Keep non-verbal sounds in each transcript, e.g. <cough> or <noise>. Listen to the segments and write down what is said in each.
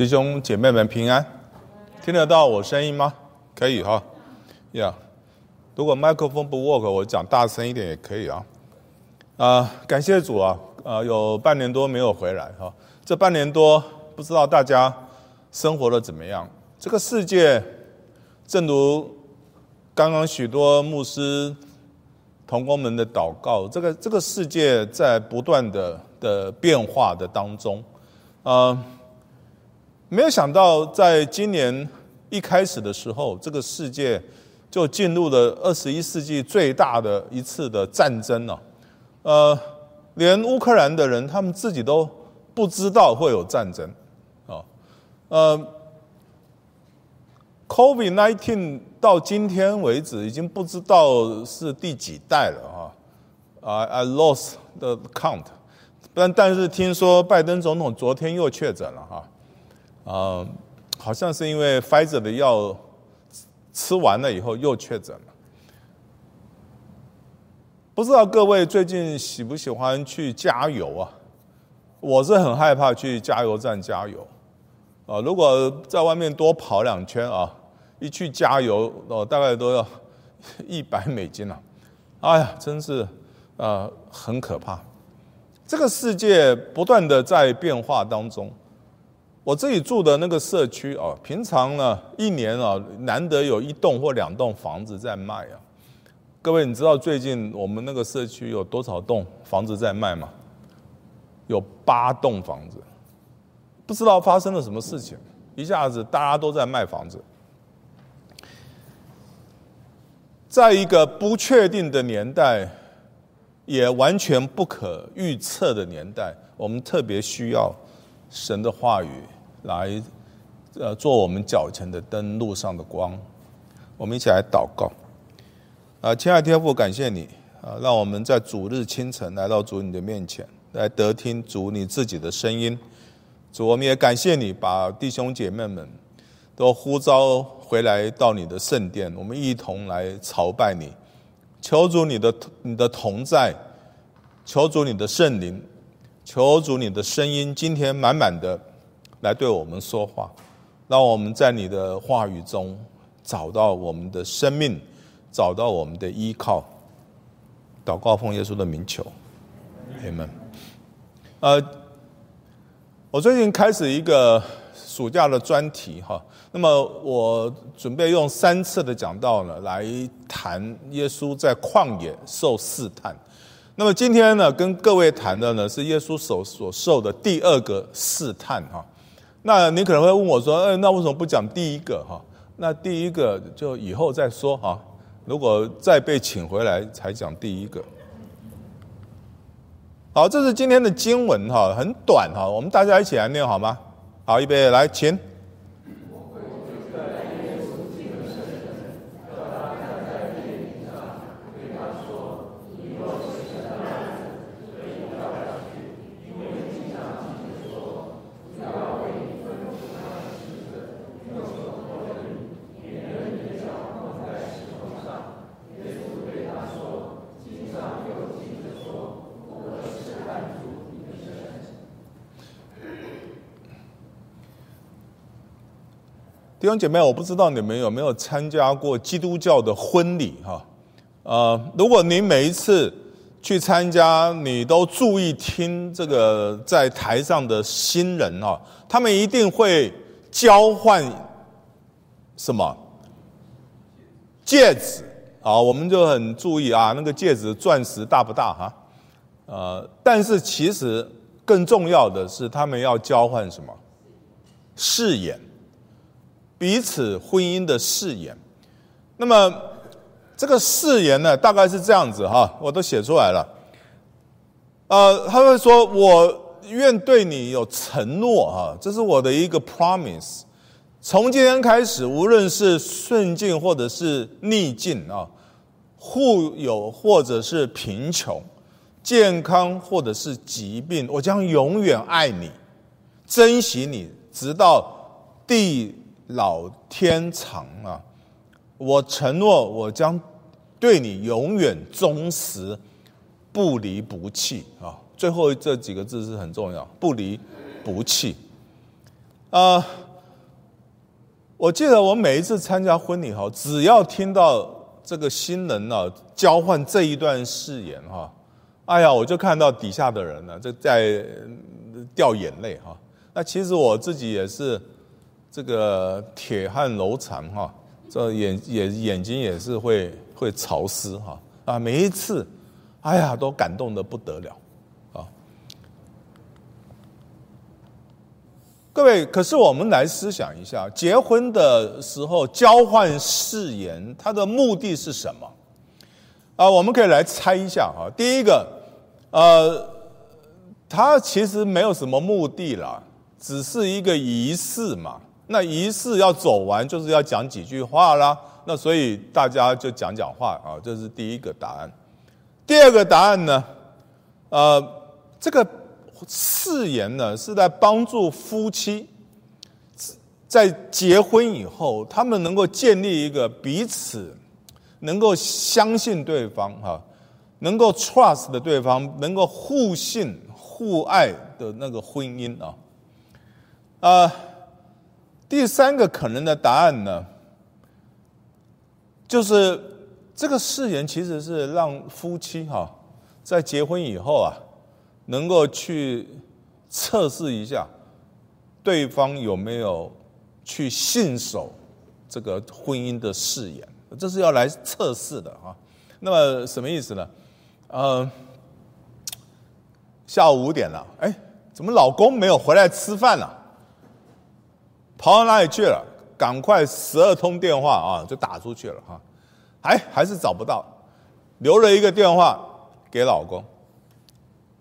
弟兄姐妹们平安，听得到我声音吗？可以哈，呀，如果麦克风不 work，我讲大声一点也可以啊。啊，感谢主啊，啊，有半年多没有回来哈，这半年多不知道大家生活的怎么样？这个世界，正如刚刚许多牧师同工们的祷告，这个这个世界在不断的的变化的当中，啊。没有想到，在今年一开始的时候，这个世界就进入了二十一世纪最大的一次的战争了。呃，连乌克兰的人他们自己都不知道会有战争啊。呃，Covid nineteen 到今天为止已经不知道是第几代了啊。啊，I lost the count。但但是听说拜登总统昨天又确诊了哈。好像是因为 Pfizer 的药吃完了以后又确诊了。不知道各位最近喜不喜欢去加油啊？我是很害怕去加油站加油啊。如果在外面多跑两圈啊，一去加油哦，大概都要 <laughs> 一百美金了。哎呀，真是啊，很可怕。这个世界不断的在变化当中。我自己住的那个社区啊，平常呢一年啊难得有一栋或两栋房子在卖啊。各位，你知道最近我们那个社区有多少栋房子在卖吗？有八栋房子，不知道发生了什么事情，一下子大家都在卖房子。在一个不确定的年代，也完全不可预测的年代，我们特别需要神的话语。来，呃，做我们脚前的灯，路上的光。我们一起来祷告。啊，亲爱的天父，感谢你啊，让我们在主日清晨来到主你的面前，来得听主你自己的声音。主，我们也感谢你，把弟兄姐妹们都呼召回来到你的圣殿，我们一同来朝拜你。求主你的你的同在，求主你的圣灵，求主你的声音，今天满满的。来对我们说话，让我们在你的话语中找到我们的生命，找到我们的依靠。祷告奉耶稣的名求，朋友们。呃，我最近开始一个暑假的专题哈，那么我准备用三次的讲道呢来谈耶稣在旷野受试探。那么今天呢，跟各位谈的呢是耶稣所所受的第二个试探哈。那你可能会问我说：“哎，那为什么不讲第一个哈？那第一个就以后再说哈。如果再被请回来才讲第一个。”好，这是今天的经文哈，很短哈，我们大家一起来念好吗？好，预备来，请。弟兄姐妹，我不知道你们有没有参加过基督教的婚礼哈？呃，如果您每一次去参加，你都注意听这个在台上的新人啊，他们一定会交换什么戒指啊？我们就很注意啊，那个戒指钻石大不大哈？呃，但是其实更重要的是，他们要交换什么誓言？彼此婚姻的誓言，那么这个誓言呢，大概是这样子哈，我都写出来了。呃，他会说：“我愿对你有承诺哈，这是我的一个 promise。从今天开始，无论是顺境或者是逆境啊，富有或者是贫穷，健康或者是疾病，我将永远爱你，珍惜你，直到地。”老天长啊！我承诺，我将对你永远忠实，不离不弃啊！最后这几个字是很重要，不离不弃。啊，我记得我每一次参加婚礼哈，只要听到这个新人呢交换这一段誓言哈，哎呀，我就看到底下的人呢就在掉眼泪哈。那其实我自己也是这个铁汉柔肠哈，这眼眼眼睛也是会会潮湿哈啊，每一次，哎呀，都感动的不得了啊。各位，可是我们来思想一下，结婚的时候交换誓言，它的目的是什么？啊，我们可以来猜一下哈。第一个，呃，它其实没有什么目的啦，只是一个仪式嘛。那仪式要走完，就是要讲几句话啦。那所以大家就讲讲话啊，这是第一个答案。第二个答案呢，呃，这个。誓言呢，是在帮助夫妻在结婚以后，他们能够建立一个彼此能够相信对方哈，能够 trust 的对方，能够互信互爱的那个婚姻啊。啊，第三个可能的答案呢，就是这个誓言其实是让夫妻哈在结婚以后啊。能够去测试一下对方有没有去信守这个婚姻的誓言，这是要来测试的啊。那么什么意思呢？呃，下午五点了，哎，怎么老公没有回来吃饭了？跑到哪里去了？赶快十二通电话啊，就打出去了哈。哎，还是找不到，留了一个电话给老公。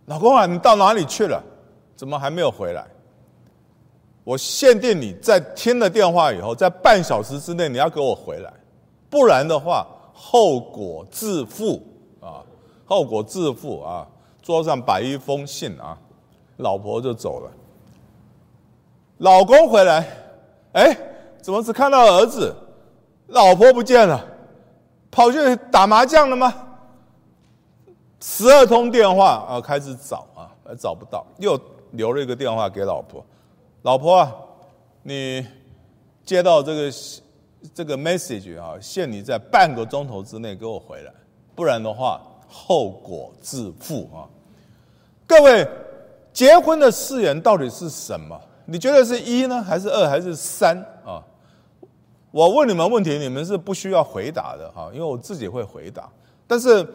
老公啊，你到哪里去了？怎么还没有回来？我限定你在听了电话以后，在半小时之内你要给我回来，不然的话后果自负啊！后果自负啊！桌上摆一封信啊，老婆就走了。老公回来，哎，怎么只看到儿子？老婆不见了，跑去打麻将了吗？十二通电话啊，开始找啊，找不到，又留了一个电话给老婆。老婆啊，你接到这个这个 message 啊，限你在半个钟头之内给我回来，不然的话后果自负啊。各位，结婚的誓言到底是什么？你觉得是一呢，还是二，还是三啊？我问你们问题，你们是不需要回答的哈，因为我自己会回答，但是。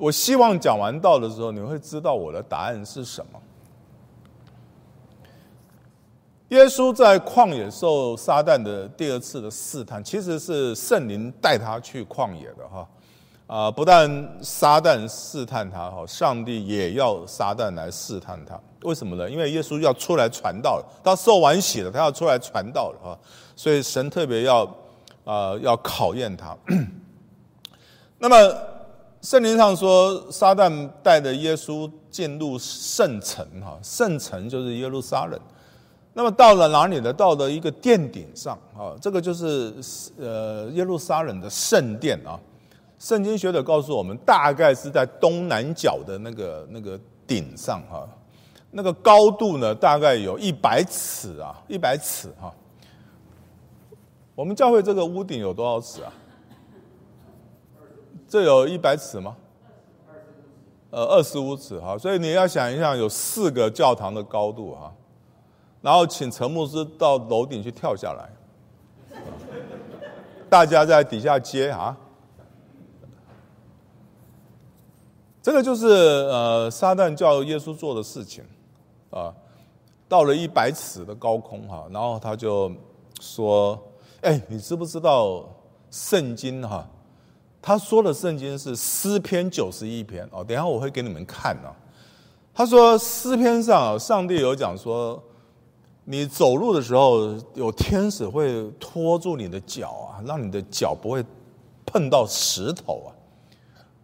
我希望讲完道的时候，你会知道我的答案是什么。耶稣在旷野受撒旦的第二次的试探，其实是圣灵带他去旷野的哈。啊，不但撒旦试探他哈，上帝也要撒旦来试探他。为什么呢？因为耶稣要出来传道了，他受完洗了，他要出来传道了啊。所以神特别要啊要考验他。<coughs> 那么。圣经上说，撒旦带着耶稣进入圣城，哈，圣城就是耶路撒冷。那么到了哪里呢？到了一个殿顶上，啊，这个就是呃耶路撒冷的圣殿啊。圣经学者告诉我们，大概是在东南角的那个那个顶上，哈，那个高度呢，大概有一百尺啊，一百尺哈。我们教会这个屋顶有多少尺啊？这有一百尺吗？呃，二十五尺哈，所以你要想一想，有四个教堂的高度哈，然后请陈牧师到楼顶去跳下来，大家在底下接啊。这个就是呃，撒旦叫耶稣做的事情啊，到了一百尺的高空哈，然后他就说：“哎，你知不知道圣经哈？”他说的圣经是诗篇九十一篇哦，等下我会给你们看啊。他说诗篇上上帝有讲说，你走路的时候有天使会拖住你的脚啊，让你的脚不会碰到石头啊。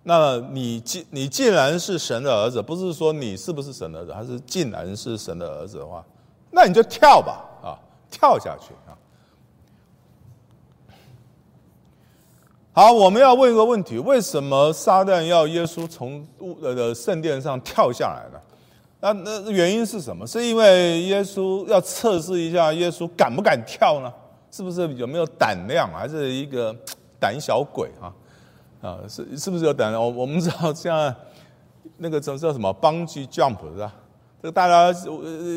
那你既你既然是神的儿子，不是说你是不是神的儿子，还是既然是神的儿子的话，那你就跳吧啊，跳下去啊。好，我们要问一个问题：为什么撒旦要耶稣从呃的圣殿上跳下来呢？那那原因是什么？是因为耶稣要测试一下耶稣敢不敢跳呢？是不是有没有胆量？还是一个胆小鬼啊？啊，是是不是有胆量？我我们知道现在那个叫叫什么 bungee jump 是吧？这个大家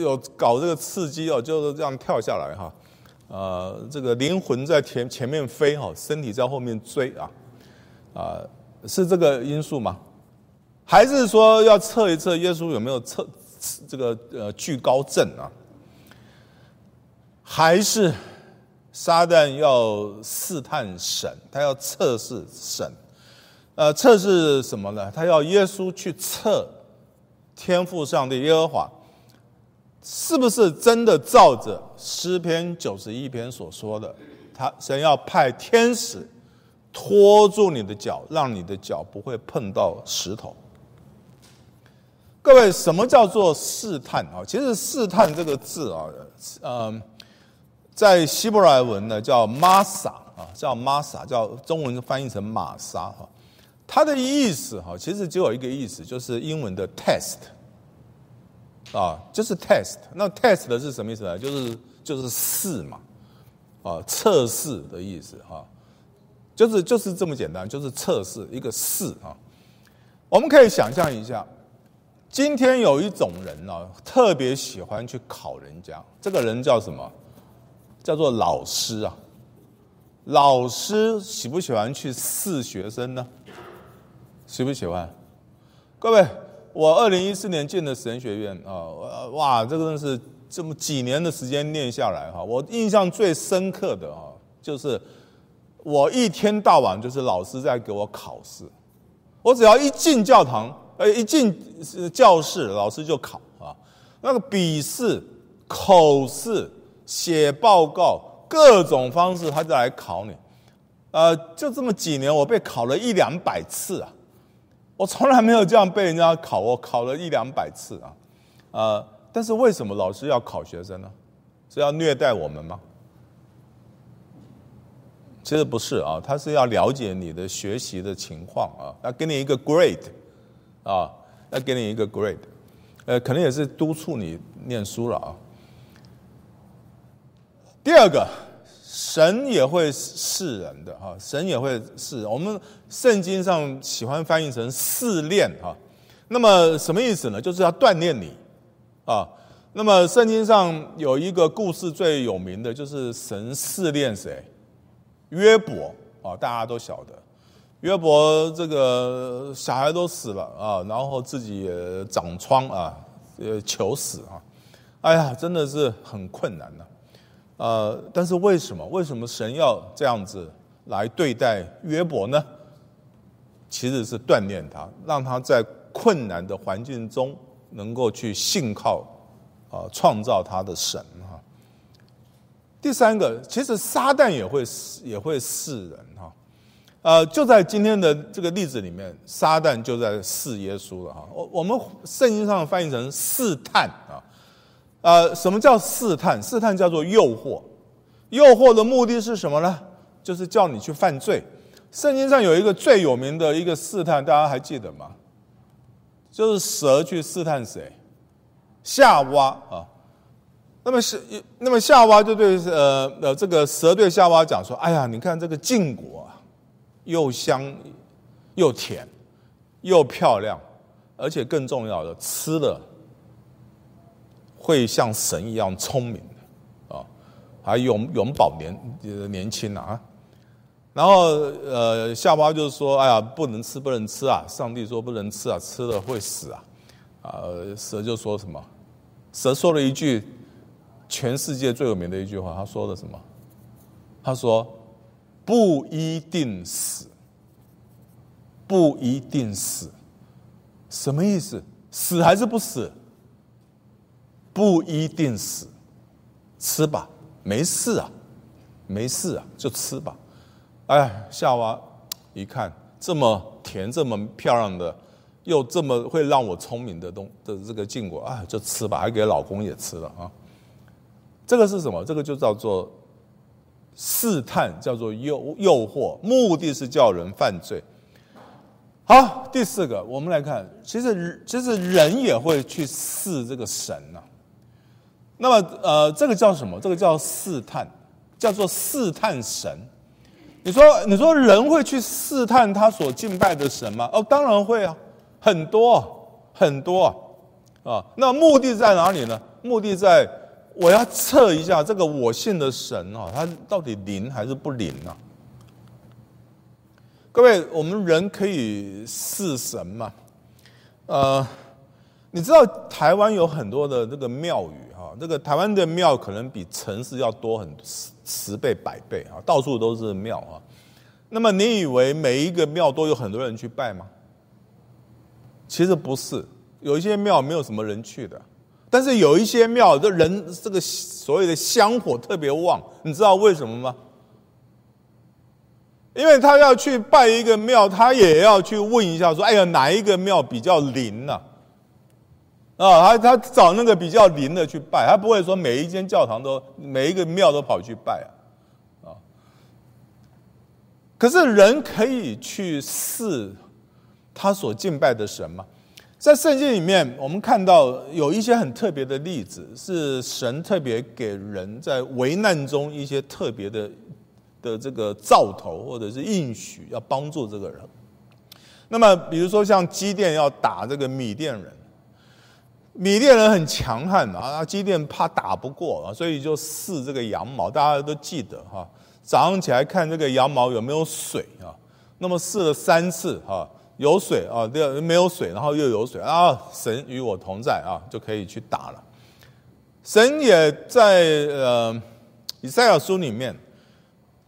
有搞这个刺激哦，就是这样跳下来哈。呃，这个灵魂在前前面飞哈，身体在后面追啊。啊，是这个因素吗？还是说要测一测耶稣有没有测这个呃惧高症啊？还是撒旦要试探神，他要测试神，呃，测试什么呢？他要耶稣去测天赋上帝耶和华是不是真的照着诗篇九十一篇所说的，他神要派天使拖住你的脚，让你的脚不会碰到石头。各位，什么叫做试探啊？其实“试探”这个字啊，嗯，在希伯来文呢叫 “masa” 啊，叫 “masa”，叫中文翻译成“玛莎”哈。它的意思哈，其实只有一个意思，就是英文的 “test” 啊，就是 “test”。那 “test” 是什么意思呢？就是就是试嘛，啊，测试的意思哈，就是就是这么简单，就是测试一个试啊。我们可以想象一下。今天有一种人呢，特别喜欢去考人家。这个人叫什么？叫做老师啊。老师喜不喜欢去试学生呢？喜不喜欢？各位，我二零一四年进的神学院啊，哇，这个真是这么几年的时间念下来哈，我印象最深刻的哈，就是我一天到晚就是老师在给我考试，我只要一进教堂。呃，一进教室，老师就考啊，那个笔试、口试、写报告，各种方式，他就来考你。呃，就这么几年，我被考了一两百次啊，我从来没有这样被人家考，我考了一两百次啊，呃，但是为什么老师要考学生呢？是要虐待我们吗？其实不是啊，他是要了解你的学习的情况啊，要给你一个 grade。啊，要给你一个 grade，呃，可能也是督促你念书了啊。第二个，神也会试人的哈，神也会试。我们圣经上喜欢翻译成试炼哈，那么什么意思呢？就是要锻炼你啊。那么圣经上有一个故事最有名的就是神试炼谁？约伯啊，大家都晓得。约伯这个小孩都死了啊，然后自己也长疮啊，呃，求死啊，哎呀，真的是很困难的，呃，但是为什么？为什么神要这样子来对待约伯呢？其实是锻炼他，让他在困难的环境中能够去信靠啊，创造他的神哈。第三个，其实撒旦也会也会试人哈。呃，就在今天的这个例子里面，撒旦就在试耶稣了哈。我我们圣经上翻译成试探啊，呃，什么叫试探？试探叫做诱惑，诱惑的目的是什么呢？就是叫你去犯罪。圣经上有一个最有名的一个试探，大家还记得吗？就是蛇去试探谁？夏娃啊。那么是，那么夏娃就对呃呃这个蛇对夏娃讲说：“哎呀，你看这个禁果啊。”又香又甜又漂亮，而且更重要的，吃了会像神一样聪明的啊，还永永保年年轻啊。然后呃，夏娃就是说：“哎呀，不能吃，不能吃啊！上帝说不能吃啊，吃了会死啊！”啊，蛇就说什么？蛇说了一句全世界最有名的一句话，他说的什么？他说。不一定死，不一定死，什么意思？死还是不死？不一定死，吃吧，没事啊，没事啊，就吃吧。哎，夏娃一看这么甜、这么漂亮的，又这么会让我聪明的东的这个禁果哎，就吃吧，还给老公也吃了啊。这个是什么？这个就叫做。试探叫做诱诱惑，目的是叫人犯罪。好，第四个，我们来看，其实其实人也会去试这个神呐。那么呃，这个叫什么？这个叫试探，叫做试探神。你说你说人会去试探他所敬拜的神吗？哦，当然会啊，很多很多啊啊。那目的在哪里呢？目的在我要测一下这个我信的神啊，他到底灵还是不灵呢？各位，我们人可以试神嘛？呃，你知道台湾有很多的这个庙宇哈，这个台湾的庙可能比城市要多很十十倍百倍啊，到处都是庙啊。那么你以为每一个庙都有很多人去拜吗？其实不是，有一些庙没有什么人去的，但是有一些庙的人这个所谓的香火特别旺，你知道为什么吗？因为他要去拜一个庙，他也要去问一下，说：“哎呀，哪一个庙比较灵呢？”，啊他他找那个比较灵的去拜，他不会说每一间教堂都每一个庙都跑去拜啊。啊，可是人可以去试他所敬拜的神吗？在圣经里面，我们看到有一些很特别的例子，是神特别给人在危难中一些特别的。的这个兆头或者是应许要帮助这个人，那么比如说像基甸要打这个米甸人，米甸人很强悍啊，基甸怕打不过啊，所以就试这个羊毛，大家都记得哈，早上起来看这个羊毛有没有水啊，那么试了三次哈，有水啊，第二没有水，然后又有水啊，神与我同在啊，就可以去打了。神也在呃以赛亚书里面。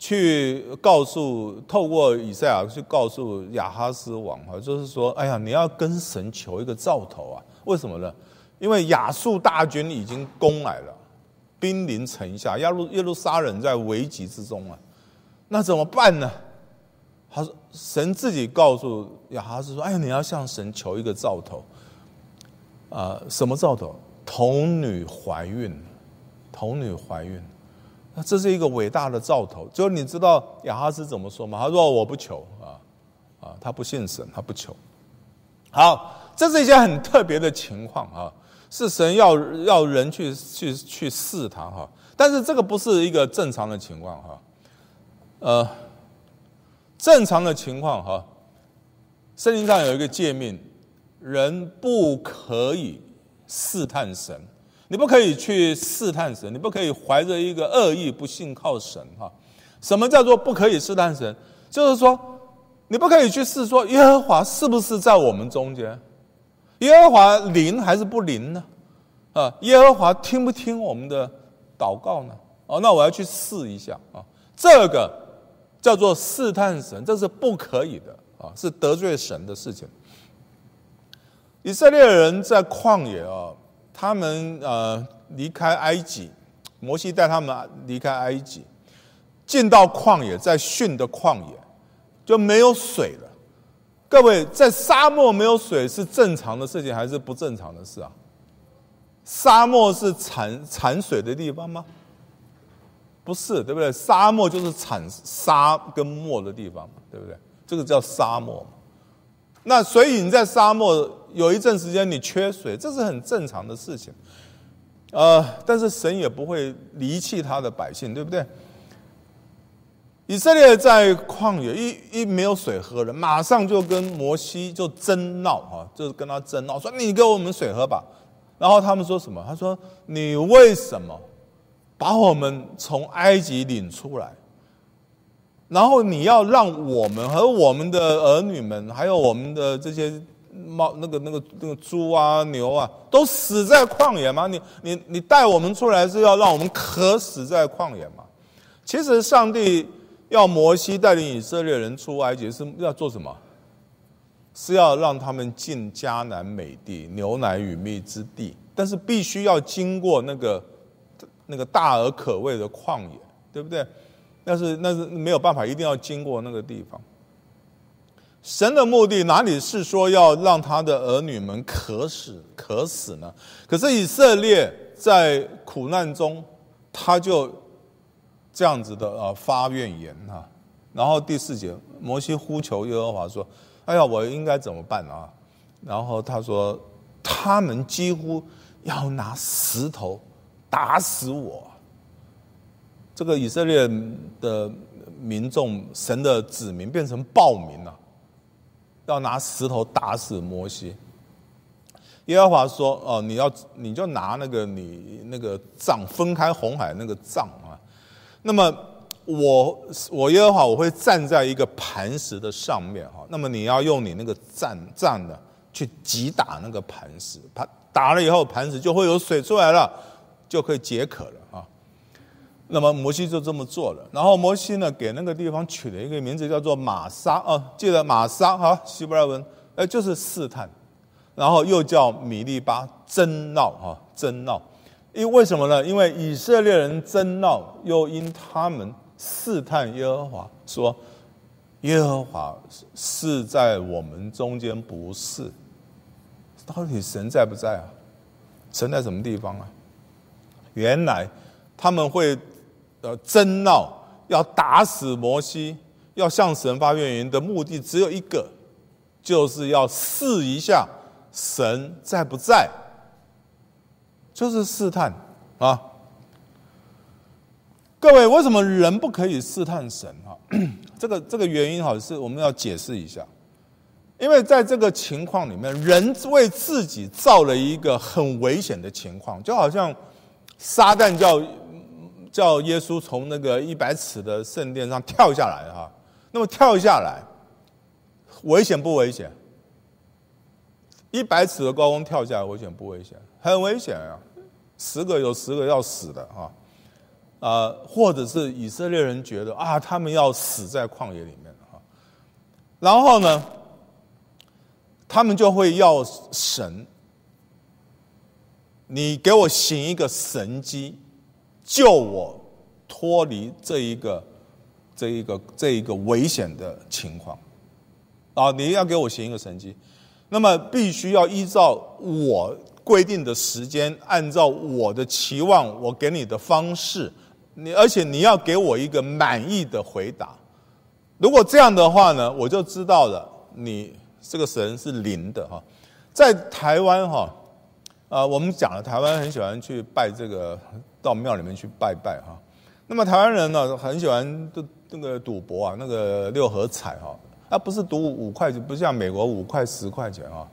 去告诉，透过以赛亚去告诉亚哈斯王啊，就是说，哎呀，你要跟神求一个兆头啊？为什么呢？因为亚述大军已经攻来了，兵临城下，耶路耶路撒冷在危急之中啊，那怎么办呢？他说，神自己告诉亚哈斯说，哎呀，你要向神求一个兆头啊，什么兆头？童女怀孕，童女怀孕。那这是一个伟大的兆头，就你知道亚哈斯怎么说吗？他说：“我不求啊，啊，他不信神，他不求。”好，这是一些很特别的情况啊，是神要要人去去去试他哈，但是这个不是一个正常的情况哈，呃，正常的情况哈，圣经上有一个诫命，人不可以试探神。你不可以去试探神，你不可以怀着一个恶意不信靠神哈。什么叫做不可以试探神？就是说，你不可以去试说耶和华是不是在我们中间，耶和华灵还是不灵呢？啊，耶和华听不听我们的祷告呢？哦，那我要去试一下啊。这个叫做试探神，这是不可以的啊，是得罪神的事情。以色列人在旷野啊。他们呃离开埃及，摩西带他们离开埃及，进到旷野，在训的旷野就没有水了。各位，在沙漠没有水是正常的事情还是不正常的事啊？沙漠是产产水的地方吗？不是，对不对？沙漠就是产沙跟沫的地方嘛，对不对？这个叫沙漠。那所以你在沙漠。有一阵时间你缺水，这是很正常的事情，呃，但是神也不会离弃他的百姓，对不对？以色列在旷野一一没有水喝了，马上就跟摩西就争闹啊，就是跟他争闹，说你给我们水喝吧。然后他们说什么？他说你为什么把我们从埃及领出来？然后你要让我们和我们的儿女们，还有我们的这些。猫那个那个那个猪啊牛啊都死在旷野吗？你你你带我们出来是要让我们渴死在旷野吗？其实上帝要摩西带领以色列人出埃及是要做什么？是要让他们进迦南美地牛奶与蜜之地，但是必须要经过那个那个大而可畏的旷野，对不对？但是那是没有办法，一定要经过那个地方。神的目的哪里是说要让他的儿女们渴死渴死呢？可是以色列在苦难中，他就这样子的呃发怨言哈。然后第四节，摩西呼求耶和华说：“哎呀，我应该怎么办啊？然后他说，他们几乎要拿石头打死我。这个以色列的民众，神的子民变成暴民了，要拿石头打死摩西。耶和华说：“哦，你要你就拿那个你那个杖分开红海那个杖啊。那么我我耶和华我会站在一个磐石的上面哈。那么你要用你那个杖杖的去击打那个磐石，打打了以后磐石就会有水出来了，就可以解渴了啊。那么摩西就这么做了。然后摩西呢给那个地方取了一个名字叫做玛莎哦，记得玛莎哈希伯来文呃就是试探。”然后又叫米利巴争闹哈争闹，因为什么呢？因为以色列人争闹，又因他们试探耶和华，说耶和华是在我们中间不是？到底神在不在啊？神在什么地方啊？原来他们会呃争闹，要打死摩西，要向神发怨言的目的只有一个，就是要试一下。神在不在？就是试探啊！各位，为什么人不可以试探神啊？<clears throat> 这个这个原因哈，是我们要解释一下。因为在这个情况里面，人为自己造了一个很危险的情况，就好像撒旦叫叫耶稣从那个一百尺的圣殿上跳下来哈。那么跳下来，危险不危险？一百尺的高空跳下来，危险不危险？很危险啊！十个有十个要死的啊！啊，或者是以色列人觉得啊，他们要死在旷野里面啊，然后呢，他们就会要神，你给我行一个神迹，救我脱离这一个这一个这一个危险的情况啊！你要给我行一个神迹。那么必须要依照我规定的时间，按照我的期望，我给你的方式，你而且你要给我一个满意的回答。如果这样的话呢，我就知道了，你这个神是灵的哈。在台湾哈，啊，我们讲了，台湾很喜欢去拜这个，到庙里面去拜拜哈。那么台湾人呢，很喜欢这这个赌博啊，那个六合彩哈。啊，不是赌五块钱，不像美国五块十块钱啊，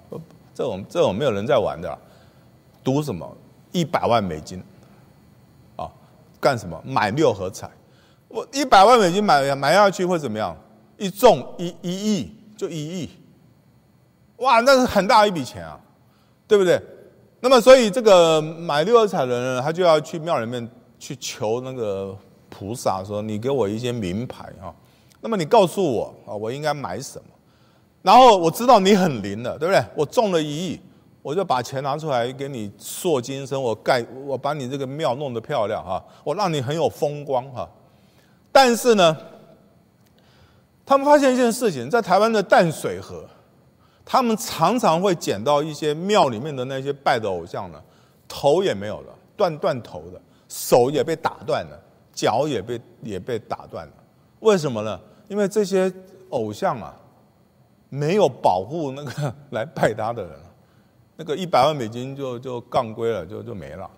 这种这种没有人在玩的，赌什么一百万美金，啊，干什么买六合彩？我一百万美金买买下去会怎么样？一中一一亿就一亿，哇，那是很大一笔钱啊，对不对？那么所以这个买六合彩的人，他就要去庙里面去求那个菩萨，说你给我一些名牌啊。那么你告诉我啊，我应该买什么？然后我知道你很灵的，对不对？我中了一亿，我就把钱拿出来给你塑金身，我盖，我把你这个庙弄得漂亮哈，我让你很有风光哈。但是呢，他们发现一件事情，在台湾的淡水河，他们常常会捡到一些庙里面的那些拜的偶像呢，头也没有了，断断头的，手也被打断了，脚也被也被打断了，为什么呢？因为这些偶像啊，没有保护那个 <laughs> 来拜他的人，那个一百万美金就就杠归了，就就没了，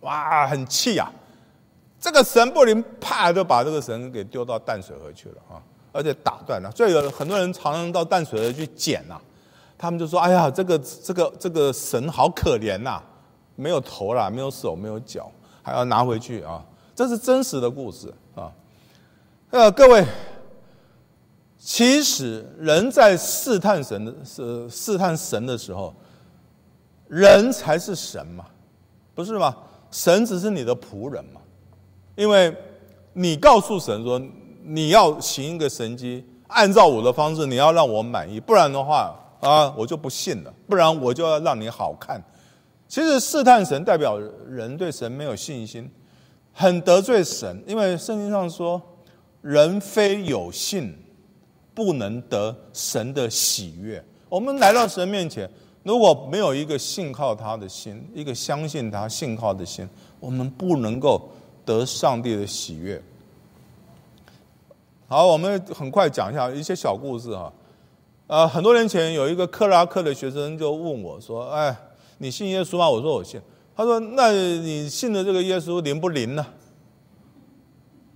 哇，很气啊！这个神不灵，啪就把这个神给丢到淡水河去了啊，而且打断了。所以有很多人常常到淡水河去捡呐，他们就说：“哎呀，这个这个这个神好可怜呐，没有头啦，没有手，没有脚，还要拿回去啊。”这是真实的故事啊。呃，各位。其实人在试探神的是试探神的时候，人才是神嘛，不是吗？神只是你的仆人嘛，因为你告诉神说你要行一个神迹，按照我的方式，你要让我满意，不然的话啊，我就不信了，不然我就要让你好看。其实试探神代表人对神没有信心，很得罪神，因为圣经上说人非有信。不能得神的喜悦。我们来到神面前，如果没有一个信靠他的心，一个相信他、信靠的心，我们不能够得上帝的喜悦。好，我们很快讲一下一些小故事啊。呃，很多年前有一个克拉克的学生就问我说：“哎，你信耶稣吗？”我说：“我信。”他说：“那你信的这个耶稣灵不灵呢？”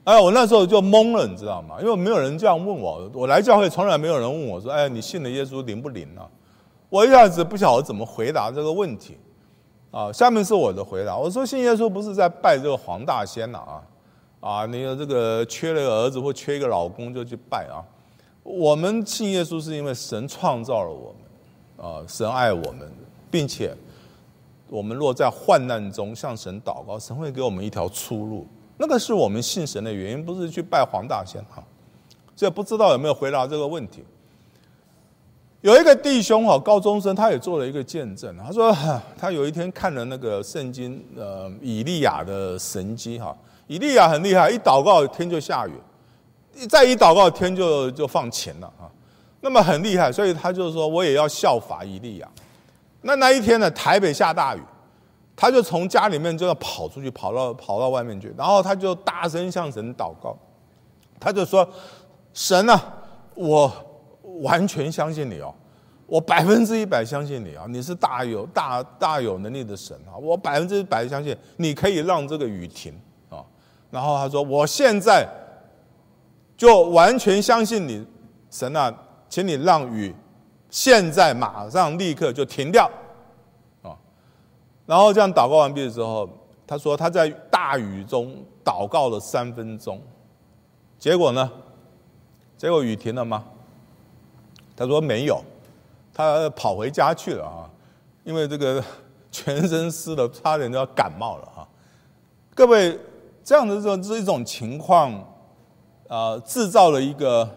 哎，我那时候就懵了，你知道吗？因为没有人这样问我，我来教会从来没有人问我说：“哎，你信的耶稣灵不灵呢？”我一下子不晓得怎么回答这个问题。啊，下面是我的回答。我说：“信耶稣不是在拜这个黄大仙呐啊！啊，你有这个缺了一个儿子或缺一个老公就去拜啊。”我们信耶稣是因为神创造了我们，啊，神爱我们，并且我们若在患难中向神祷告，神会给我们一条出路。那个是我们信神的原因，不是去拜黄大仙哈。这不知道有没有回答这个问题？有一个弟兄哈，高中生，他也做了一个见证。他说，<laughs> 他有一天看了那个圣经，呃，以利亚的神迹哈。以利亚很厉害，一祷告天就下雨。再一祷告，天就就放晴了啊，那么很厉害，所以他就说我也要效法以利亚。那那一天呢，台北下大雨，他就从家里面就要跑出去，跑到跑到外面去，然后他就大声向神祷告，他就说：“神啊，我完全相信你哦，我百分之一百相信你啊，你是大有大大有能力的神啊，我百分之百相信你可以让这个雨停啊。”然后他说：“我现在。”就完全相信你，神啊，请你让雨现在马上立刻就停掉，啊，然后这样祷告完毕的时候，他说他在大雨中祷告了三分钟，结果呢，结果雨停了吗？他说没有，他跑回家去了啊，因为这个全身湿了，差点就要感冒了啊。各位，这样的这种这种情况。啊，制造了一个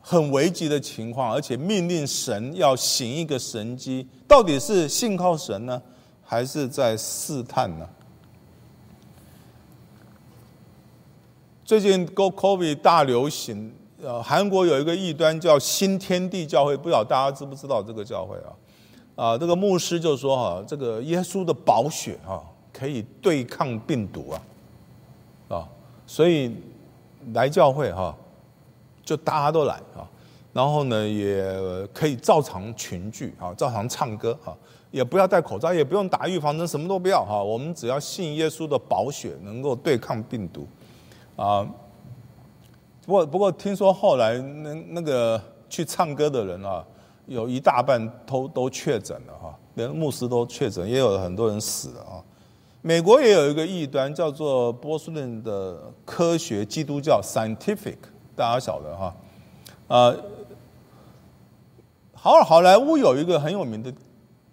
很危急的情况，而且命令神要行一个神迹，到底是信靠神呢，还是在试探呢？最近 Go COVID 大流行，呃，韩国有一个异端叫新天地教会，不知道大家知不知道这个教会啊？啊，这个牧师就说哈，这个耶稣的宝血啊，可以对抗病毒啊，啊，所以。来教会哈，就大家都来啊，然后呢，也可以照常群聚啊，照常唱歌啊，也不要戴口罩，也不用打预防针，什么都不要哈。我们只要信耶稣的宝血，能够对抗病毒啊。不过，不过听说后来那那个去唱歌的人啊，有一大半都都确诊了哈，连牧师都确诊，也有很多人死了啊。美国也有一个异端，叫做波士顿的科学基督教 （Scientific），大家晓得哈？啊，好，好莱坞有一个很有名的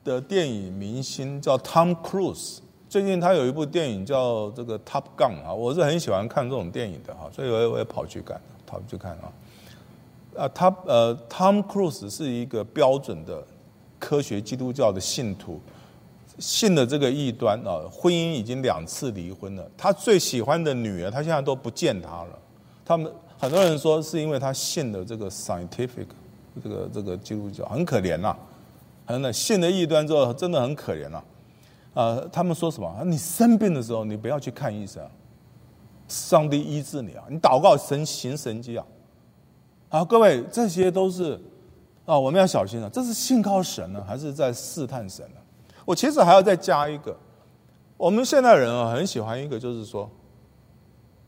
的电影明星叫 Tom Cruise，最近他有一部电影叫这个《Top Gun》啊，我是很喜欢看这种电影的哈，所以我也我也跑去看，跑去看啊。啊，他呃，Tom Cruise 是一个标准的科学基督教的信徒。信的这个异端啊，婚姻已经两次离婚了。他最喜欢的女儿，他现在都不见他了。他们很多人说，是因为他信的这个 scientific，这个这个基督教很可怜呐。很的信的异端之后，真的很可怜呐。啊，呃他们说什么？你生病的时候，你不要去看医生，上帝医治你啊！你祷告神行神迹啊！好，各位，这些都是啊，我们要小心啊。这是信靠神呢，还是在试探神呢？我其实还要再加一个，我们现代人啊，很喜欢一个，就是说，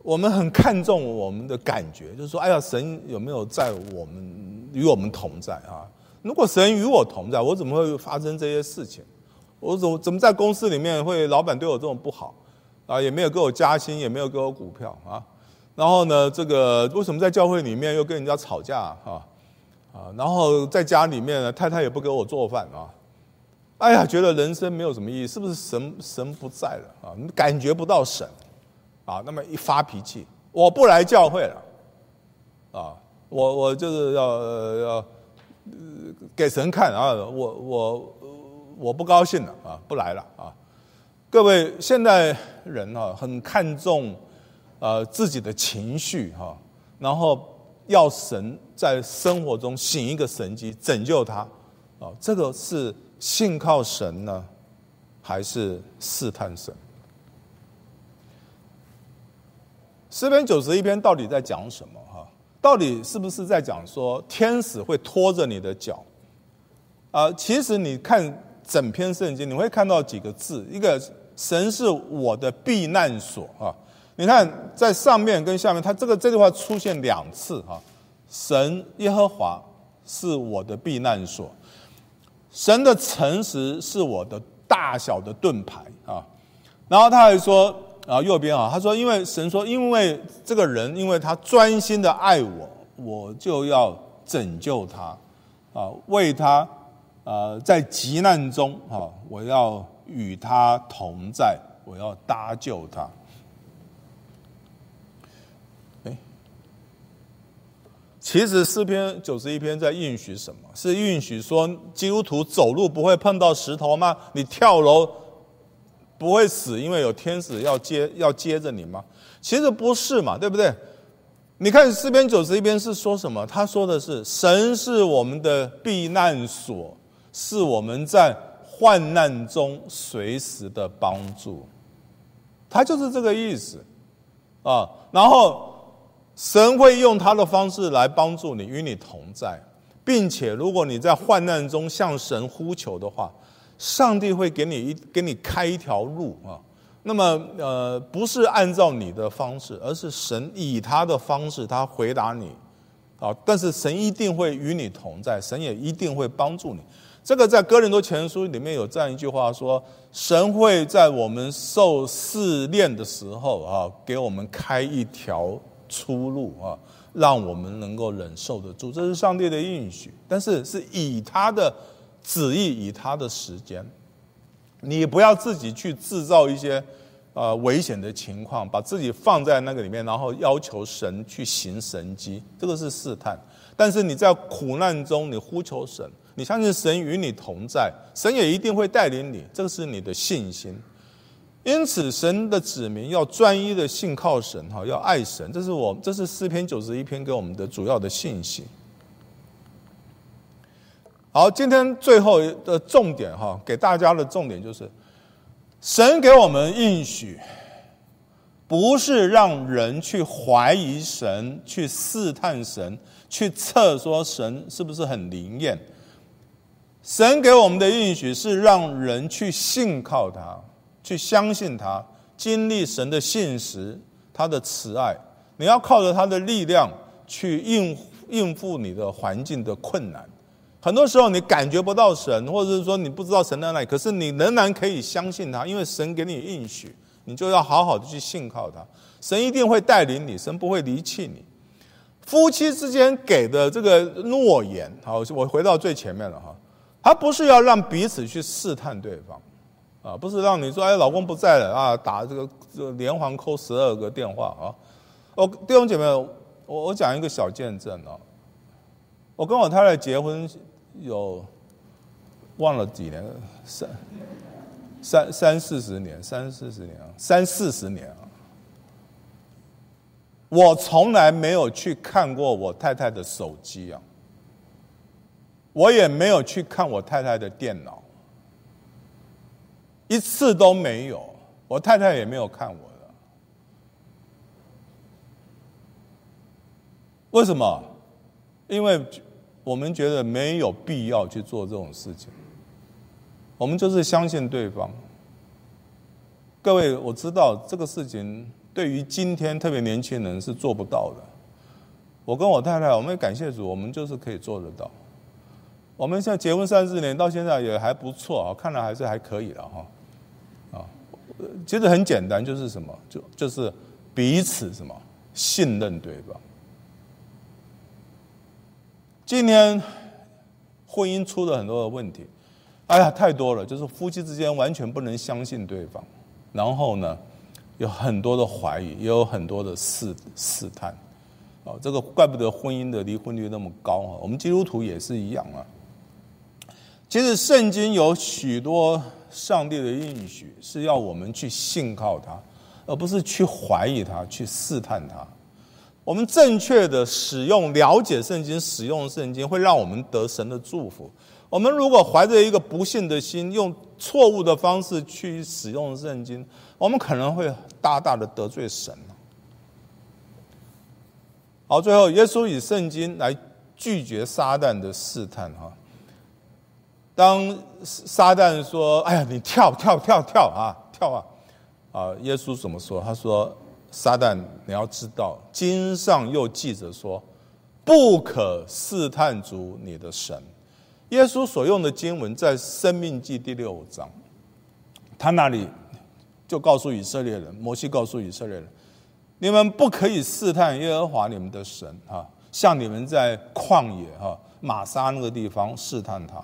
我们很看重我们的感觉，就是说，哎呀，神有没有在我们与我们同在啊？如果神与我同在，我怎么会发生这些事情？我怎怎么在公司里面会老板对我这么不好啊？也没有给我加薪，也没有给我股票啊？然后呢，这个为什么在教会里面又跟人家吵架啊？啊，然后在家里面呢，太太也不给我做饭啊？哎呀，觉得人生没有什么意义，是不是神神不在了啊？你感觉不到神啊？那么一发脾气，我不来教会了啊！我我就是要要给神看啊！我我我不高兴了啊！不来了啊！各位现代人啊，很看重呃自己的情绪哈，然后要神在生活中行一个神迹拯救他啊！这个是。信靠神呢，还是试探神？诗篇九十一篇到底在讲什么？哈，到底是不是在讲说天使会拖着你的脚？啊，其实你看整篇圣经，你会看到几个字，一个神是我的避难所啊。你看在上面跟下面，它这个这句话出现两次啊。神耶和华是我的避难所，神的诚实是我的大小的盾牌啊。然后他还说啊，右边啊，他说，因为神说，因为这个人，因为他专心的爱我，我就要拯救他啊，为他啊，在急难中啊，我要与他同在，我要搭救他。哎，其实诗篇九十一篇在允许什么？是允许说基督徒走路不会碰到石头吗？你跳楼？不会死，因为有天使要接要接着你吗？其实不是嘛，对不对？你看诗篇九十一篇是说什么？他说的是神是我们的避难所，是我们在患难中随时的帮助。他就是这个意思啊。然后神会用他的方式来帮助你，与你同在，并且如果你在患难中向神呼求的话。上帝会给你一给你开一条路啊，那么呃不是按照你的方式，而是神以他的方式他回答你啊，但是神一定会与你同在，神也一定会帮助你。这个在哥林多前书里面有这样一句话说：神会在我们受试炼的时候啊，给我们开一条出路啊，让我们能够忍受得住。这是上帝的应许，但是是以他的。旨意以他的时间，你不要自己去制造一些呃危险的情况，把自己放在那个里面，然后要求神去行神迹，这个是试探。但是你在苦难中，你呼求神，你相信神与你同在，神也一定会带领你，这个是你的信心。因此，神的子民要专一的信靠神，哈，要爱神，这是我这是诗篇九十一篇给我们的主要的信息。好，今天最后的重点哈，给大家的重点就是，神给我们应许，不是让人去怀疑神，去试探神，去测说神是不是很灵验。神给我们的应许是让人去信靠他，去相信他，经历神的信实，他的慈爱。你要靠着他的力量去应应付你的环境的困难。很多时候你感觉不到神，或者是说你不知道神在哪里，可是你仍然可以相信他，因为神给你应许，你就要好好的去信靠他。神一定会带领你，神不会离弃你。夫妻之间给的这个诺言，好，我回到最前面了哈，他不是要让彼此去试探对方，啊，不是让你说哎，老公不在了啊，打这个这连环扣十二个电话啊。哦，弟兄姐妹，我我讲一个小见证啊，我跟我太太结婚。有忘了几年，三三三四十年，三四十年啊，三四十年啊！我从来没有去看过我太太的手机啊，我也没有去看我太太的电脑，一次都没有。我太太也没有看我的，为什么？因为。我们觉得没有必要去做这种事情，我们就是相信对方。各位，我知道这个事情对于今天特别年轻人是做不到的。我跟我太太，我们也感谢主，我们就是可以做得到。我们现在结婚三四年，到现在也还不错啊，看来还是还可以了哈。啊，其实很简单，就是什么，就就是彼此什么信任对方。今天婚姻出了很多的问题，哎呀，太多了，就是夫妻之间完全不能相信对方，然后呢，有很多的怀疑，也有很多的试试探，哦，这个怪不得婚姻的离婚率那么高啊！我们基督徒也是一样啊。其实圣经有许多上帝的应许，是要我们去信靠他，而不是去怀疑他，去试探他。我们正确的使用、了解圣经、使用圣经，会让我们得神的祝福。我们如果怀着一个不信的心，用错误的方式去使用圣经，我们可能会大大的得罪神。好，最后耶稣以圣经来拒绝撒旦的试探哈。当撒旦说：“哎呀，你跳跳跳跳啊，跳啊！”啊，耶稣怎么说？他说：“撒旦，你要知道，经上又记着说，不可试探主你的神。”耶稣所用的经文在《生命记》第六章，他那里就告诉以色列人，摩西告诉以色列人。你们不可以试探耶和华你们的神哈，像你们在旷野哈玛莎那个地方试探他。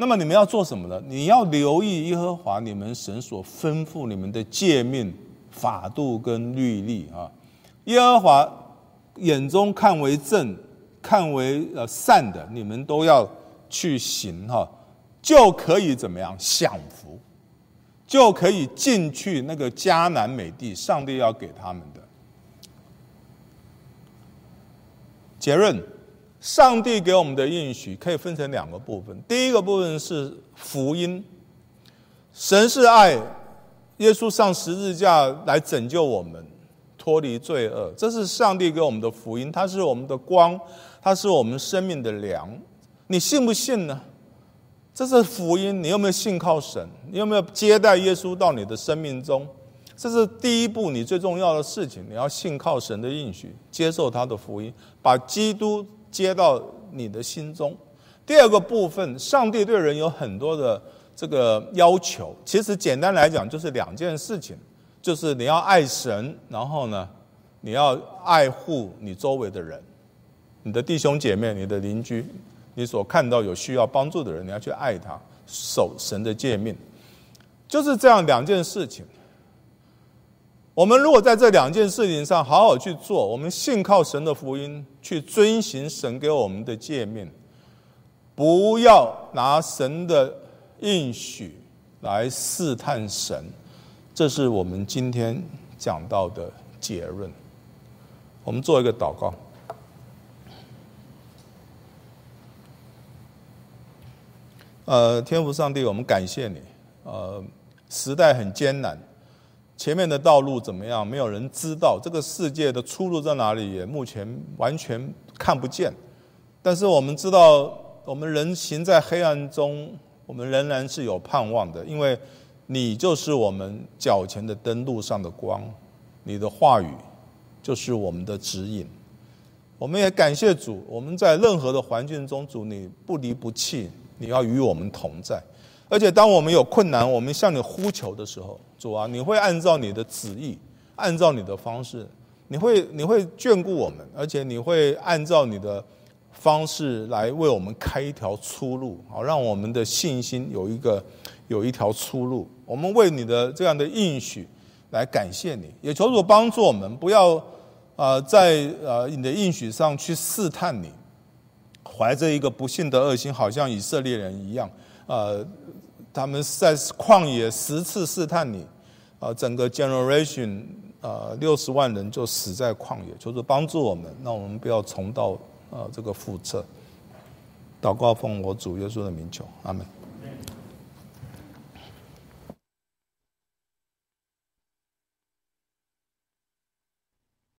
那么你们要做什么呢？你要留意耶和华你们神所吩咐你们的诫命、法度跟律例啊。耶和华眼中看为正、看为呃善的，你们都要去行哈，就可以怎么样享福，就可以进去那个迦南美地，上帝要给他们的。结论：上帝给我们的应许可以分成两个部分。第一个部分是福音，神是爱，耶稣上十字架来拯救我们，脱离罪恶，这是上帝给我们的福音。它是我们的光，它是我们生命的粮。你信不信呢？这是福音。你有没有信靠神？你有没有接待耶稣到你的生命中？这是第一步，你最重要的事情。你要信靠神的应许，接受他的福音，把基督接到你的心中。第二个部分，上帝对人有很多的这个要求。其实简单来讲，就是两件事情：就是你要爱神，然后呢，你要爱护你周围的人，你的弟兄姐妹、你的邻居，你所看到有需要帮助的人，你要去爱他，守神的诫命，就是这样两件事情。我们如果在这两件事情上好好去做，我们信靠神的福音，去遵行神给我们的诫命，不要拿神的应许来试探神，这是我们今天讲到的结论。我们做一个祷告。呃，天父上帝，我们感谢你。呃，时代很艰难。前面的道路怎么样？没有人知道这个世界的出路在哪里，也目前完全看不见。但是我们知道，我们人行在黑暗中，我们仍然是有盼望的，因为你就是我们脚前的灯路上的光，你的话语就是我们的指引。我们也感谢主，我们在任何的环境中，主你不离不弃，你要与我们同在。而且，当我们有困难，我们向你呼求的时候，主啊，你会按照你的旨意，按照你的方式，你会你会眷顾我们，而且你会按照你的方式来为我们开一条出路，好让我们的信心有一个有一条出路。我们为你的这样的应许来感谢你，也求主帮助我们，不要啊在呃你的应许上去试探你，怀着一个不幸的恶心，好像以色列人一样，呃。他们在旷野十次试探你，啊，整个 generation 呃六十万人就死在旷野，就是帮助我们，那我们不要重蹈呃这个覆辙。祷告奉我主耶稣的名求，阿门。